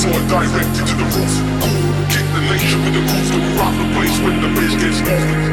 floor directed to the roof. Cool, kick the nation with the roof to rock the place when the bass gets moving.